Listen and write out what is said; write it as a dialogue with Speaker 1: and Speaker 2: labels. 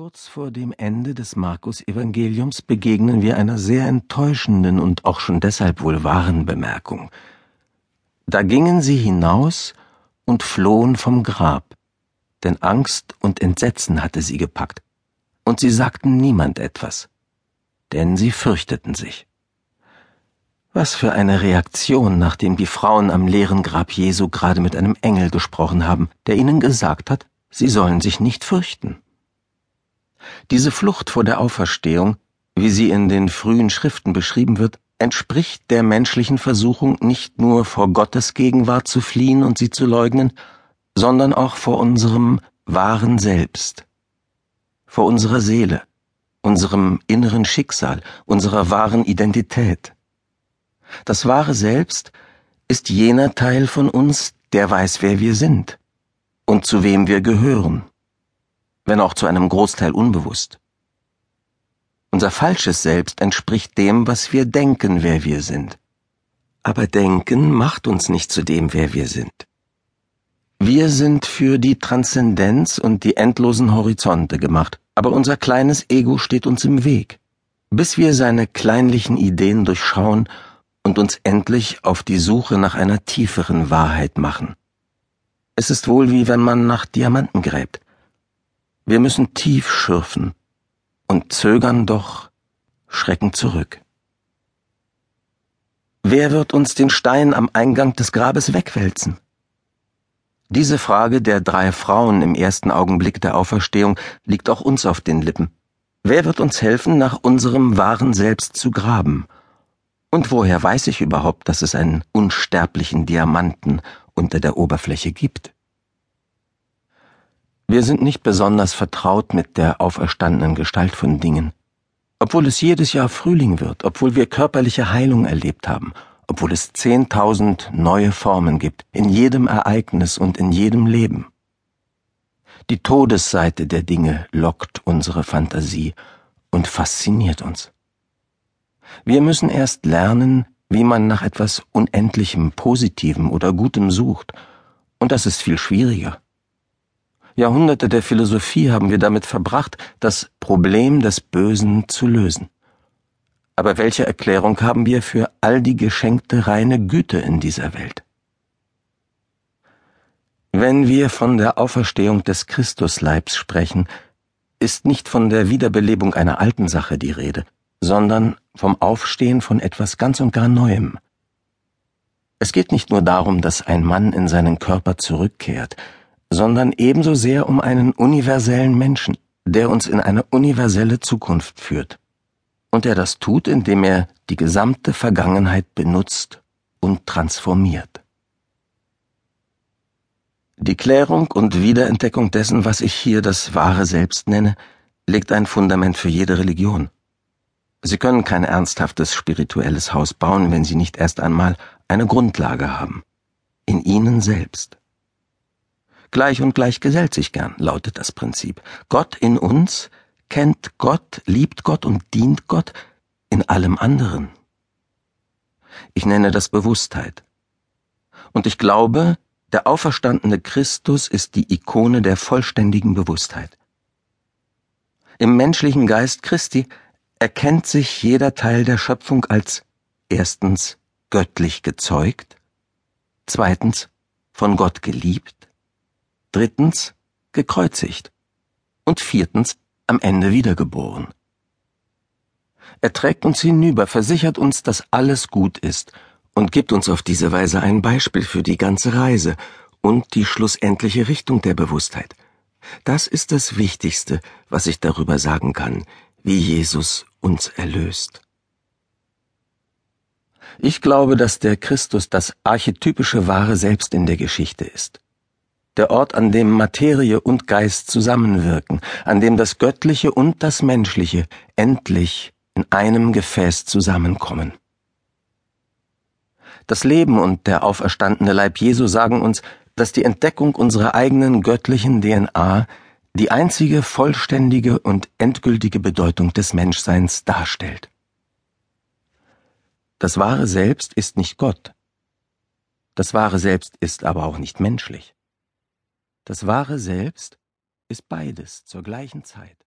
Speaker 1: Kurz vor dem Ende des Markus-Evangeliums begegnen wir einer sehr enttäuschenden und auch schon deshalb wohl wahren Bemerkung. Da gingen sie hinaus und flohen vom Grab, denn Angst und Entsetzen hatte sie gepackt, und sie sagten niemand etwas, denn sie fürchteten sich. Was für eine Reaktion, nachdem die Frauen am leeren Grab Jesu gerade mit einem Engel gesprochen haben, der ihnen gesagt hat, sie sollen sich nicht fürchten. Diese Flucht vor der Auferstehung, wie sie in den frühen Schriften beschrieben wird, entspricht der menschlichen Versuchung, nicht nur vor Gottes Gegenwart zu fliehen und sie zu leugnen, sondern auch vor unserem wahren Selbst, vor unserer Seele, unserem inneren Schicksal, unserer wahren Identität. Das wahre Selbst ist jener Teil von uns, der weiß, wer wir sind und zu wem wir gehören wenn auch zu einem Großteil unbewusst. Unser falsches Selbst entspricht dem, was wir denken, wer wir sind. Aber Denken macht uns nicht zu dem, wer wir sind. Wir sind für die Transzendenz und die endlosen Horizonte gemacht, aber unser kleines Ego steht uns im Weg, bis wir seine kleinlichen Ideen durchschauen und uns endlich auf die Suche nach einer tieferen Wahrheit machen. Es ist wohl wie wenn man nach Diamanten gräbt. Wir müssen tief schürfen und zögern doch, schrecken zurück. Wer wird uns den Stein am Eingang des Grabes wegwälzen? Diese Frage der drei Frauen im ersten Augenblick der Auferstehung liegt auch uns auf den Lippen. Wer wird uns helfen, nach unserem wahren Selbst zu graben? Und woher weiß ich überhaupt, dass es einen unsterblichen Diamanten unter der Oberfläche gibt? Wir sind nicht besonders vertraut mit der auferstandenen Gestalt von Dingen. Obwohl es jedes Jahr Frühling wird, obwohl wir körperliche Heilung erlebt haben, obwohl es zehntausend neue Formen gibt, in jedem Ereignis und in jedem Leben. Die Todesseite der Dinge lockt unsere Fantasie und fasziniert uns. Wir müssen erst lernen, wie man nach etwas Unendlichem, Positivem oder Gutem sucht, und das ist viel schwieriger. Jahrhunderte der Philosophie haben wir damit verbracht, das Problem des Bösen zu lösen. Aber welche Erklärung haben wir für all die geschenkte reine Güte in dieser Welt? Wenn wir von der Auferstehung des Christusleibs sprechen, ist nicht von der Wiederbelebung einer alten Sache die Rede, sondern vom Aufstehen von etwas ganz und gar Neuem. Es geht nicht nur darum, dass ein Mann in seinen Körper zurückkehrt, sondern ebenso sehr um einen universellen Menschen, der uns in eine universelle Zukunft führt. Und der das tut, indem er die gesamte Vergangenheit benutzt und transformiert. Die Klärung und Wiederentdeckung dessen, was ich hier das wahre Selbst nenne, legt ein Fundament für jede Religion. Sie können kein ernsthaftes spirituelles Haus bauen, wenn Sie nicht erst einmal eine Grundlage haben. In Ihnen selbst. Gleich und gleich gesellt sich gern, lautet das Prinzip. Gott in uns kennt Gott, liebt Gott und dient Gott in allem anderen. Ich nenne das Bewusstheit. Und ich glaube, der auferstandene Christus ist die Ikone der vollständigen Bewusstheit. Im menschlichen Geist Christi erkennt sich jeder Teil der Schöpfung als erstens göttlich gezeugt, zweitens von Gott geliebt, drittens gekreuzigt und viertens am Ende wiedergeboren. Er trägt uns hinüber, versichert uns, dass alles gut ist und gibt uns auf diese Weise ein Beispiel für die ganze Reise und die schlussendliche Richtung der Bewusstheit. Das ist das Wichtigste, was ich darüber sagen kann, wie Jesus uns erlöst. Ich glaube, dass der Christus das archetypische wahre Selbst in der Geschichte ist der Ort, an dem Materie und Geist zusammenwirken, an dem das Göttliche und das Menschliche endlich in einem Gefäß zusammenkommen. Das Leben und der auferstandene Leib Jesu sagen uns, dass die Entdeckung unserer eigenen göttlichen DNA die einzige vollständige und endgültige Bedeutung des Menschseins darstellt. Das wahre Selbst ist nicht Gott. Das wahre Selbst ist aber auch nicht menschlich. Das wahre Selbst ist beides zur gleichen Zeit.